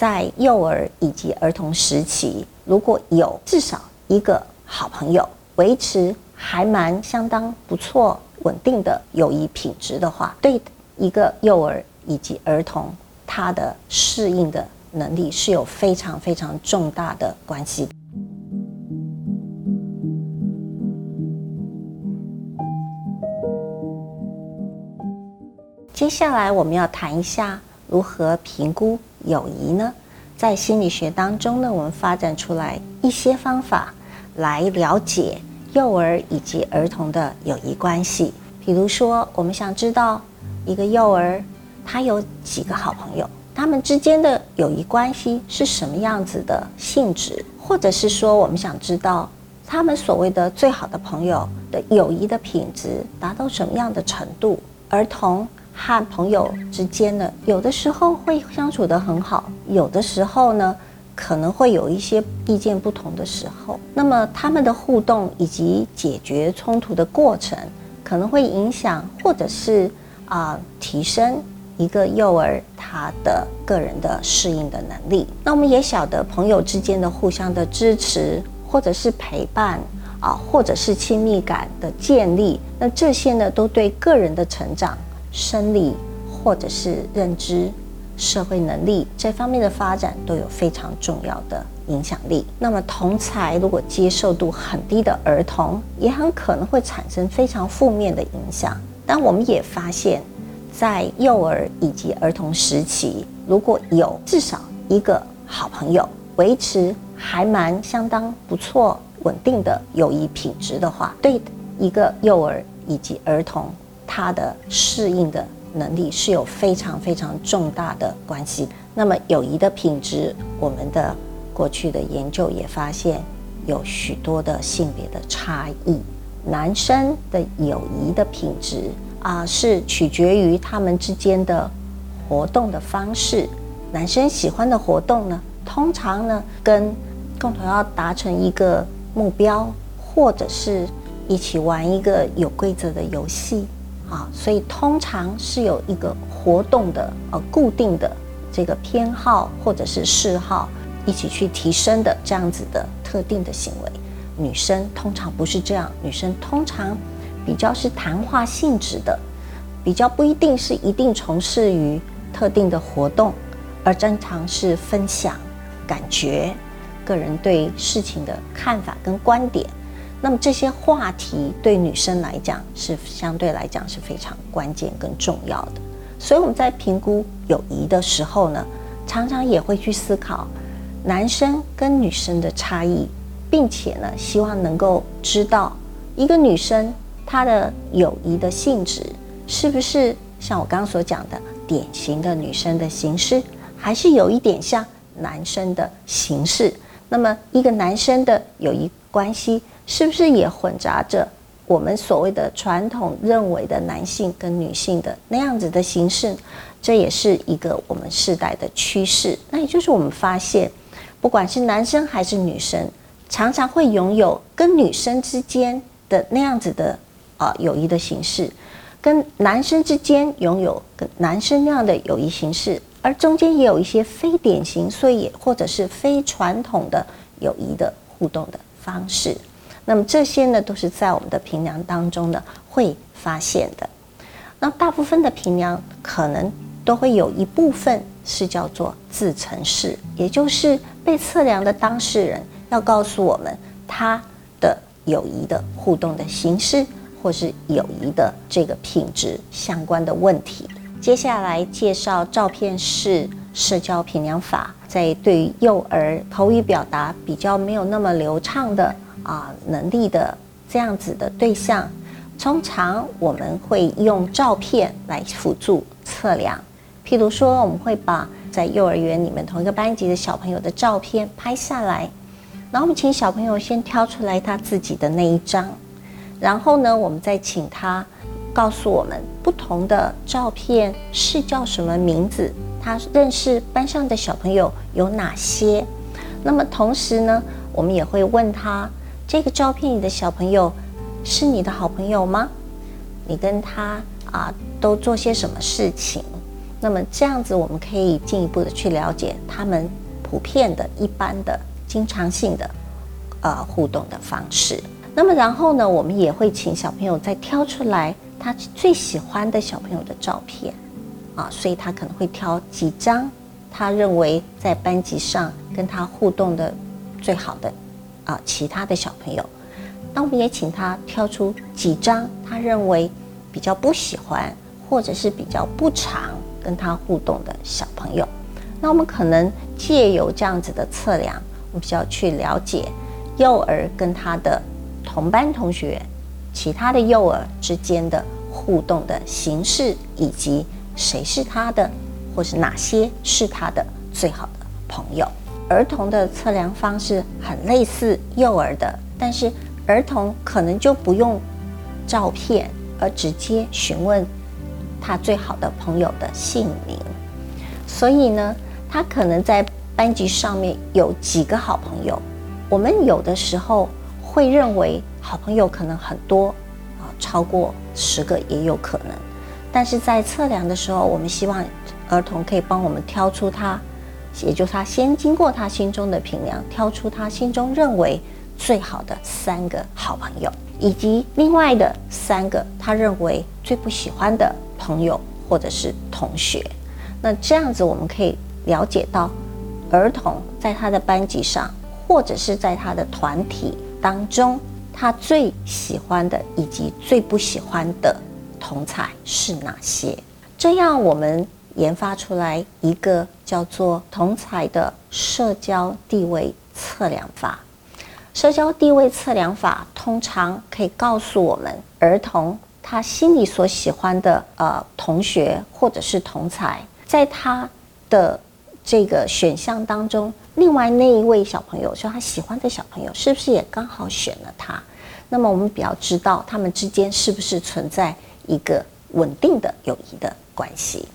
在幼儿以及儿童时期，如果有至少一个好朋友，维持还蛮相当不错、稳定的友谊品质的话，对一个幼儿以及儿童他的适应的能力是有非常非常重大的关系。接下来我们要谈一下如何评估友谊呢？在心理学当中呢，我们发展出来一些方法来了解幼儿以及儿童的友谊关系。比如说，我们想知道一个幼儿他有几个好朋友，他们之间的友谊关系是什么样子的性质，或者是说，我们想知道他们所谓的最好的朋友的友谊的品质达到什么样的程度，儿童。和朋友之间呢，有的时候会相处得很好，有的时候呢，可能会有一些意见不同的时候。那么他们的互动以及解决冲突的过程，可能会影响或者是啊提升一个幼儿他的个人的适应的能力。那我们也晓得，朋友之间的互相的支持，或者是陪伴啊，或者是亲密感的建立，那这些呢，都对个人的成长。生理或者是认知、社会能力这方面的发展都有非常重要的影响力。那么，同才如果接受度很低的儿童，也很可能会产生非常负面的影响。但我们也发现，在幼儿以及儿童时期，如果有至少一个好朋友，维持还蛮相当不错、稳定的友谊品质的话，对一个幼儿以及儿童。他的适应的能力是有非常非常重大的关系。那么友谊的品质，我们的过去的研究也发现有许多的性别的差异。男生的友谊的品质啊，是取决于他们之间的活动的方式。男生喜欢的活动呢，通常呢跟共同要达成一个目标，或者是一起玩一个有规则的游戏。啊，所以通常是有一个活动的呃固定的这个偏好或者是嗜好一起去提升的这样子的特定的行为。女生通常不是这样，女生通常比较是谈话性质的，比较不一定是一定从事于特定的活动，而经常是分享感觉、个人对事情的看法跟观点。那么这些话题对女生来讲是相对来讲是非常关键跟重要的，所以我们在评估友谊的时候呢，常常也会去思考男生跟女生的差异，并且呢，希望能够知道一个女生她的友谊的性质是不是像我刚刚所讲的典型的女生的形式，还是有一点像男生的形式。那么一个男生的友谊关系。是不是也混杂着我们所谓的传统认为的男性跟女性的那样子的形式？这也是一个我们世代的趋势。那也就是我们发现，不管是男生还是女生，常常会拥有跟女生之间的那样子的啊友谊的形式，跟男生之间拥有跟男生那样的友谊形式，而中间也有一些非典型，所以也或者是非传统的友谊的互动的方式。那么这些呢，都是在我们的评量当中呢会发现的。那大部分的评量可能都会有一部分是叫做自陈式，也就是被测量的当事人要告诉我们他的友谊的互动的形式，或是友谊的这个品质相关的问题。接下来介绍照片式社交评量法，在对于幼儿口语表达比较没有那么流畅的。啊，能力的这样子的对象，通常我们会用照片来辅助测量。譬如说，我们会把在幼儿园里面同一个班级的小朋友的照片拍下来，然后我们请小朋友先挑出来他自己的那一张，然后呢，我们再请他告诉我们不同的照片是叫什么名字，他认识班上的小朋友有哪些。那么同时呢，我们也会问他。这个照片里的小朋友是你的好朋友吗？你跟他啊都做些什么事情？那么这样子，我们可以进一步的去了解他们普遍的、一般的、经常性的呃互动的方式。那么然后呢，我们也会请小朋友再挑出来他最喜欢的小朋友的照片啊，所以他可能会挑几张他认为在班级上跟他互动的最好的啊其他的小朋友。那我们也请他挑出几张他认为比较不喜欢或者是比较不常。跟他互动的小朋友，那我们可能借由这样子的测量，我们就要去了解幼儿跟他的同班同学、其他的幼儿之间的互动的形式，以及谁是他的，或是哪些是他的最好的朋友。儿童的测量方式很类似幼儿的，但是儿童可能就不用照片，而直接询问。他最好的朋友的姓名，所以呢，他可能在班级上面有几个好朋友。我们有的时候会认为好朋友可能很多啊，超过十个也有可能。但是在测量的时候，我们希望儿童可以帮我们挑出他，也就是他先经过他心中的评量，挑出他心中认为最好的三个好朋友，以及另外的三个他认为最不喜欢的。朋友或者是同学，那这样子我们可以了解到，儿童在他的班级上，或者是在他的团体当中，他最喜欢的以及最不喜欢的同才是哪些？这样我们研发出来一个叫做同才的社交地位测量法。社交地位测量法通常可以告诉我们儿童。他心里所喜欢的呃同学或者是同才，在他的这个选项当中，另外那一位小朋友，说他喜欢的小朋友，是不是也刚好选了他？那么我们比较知道他们之间是不是存在一个稳定的友谊的关系。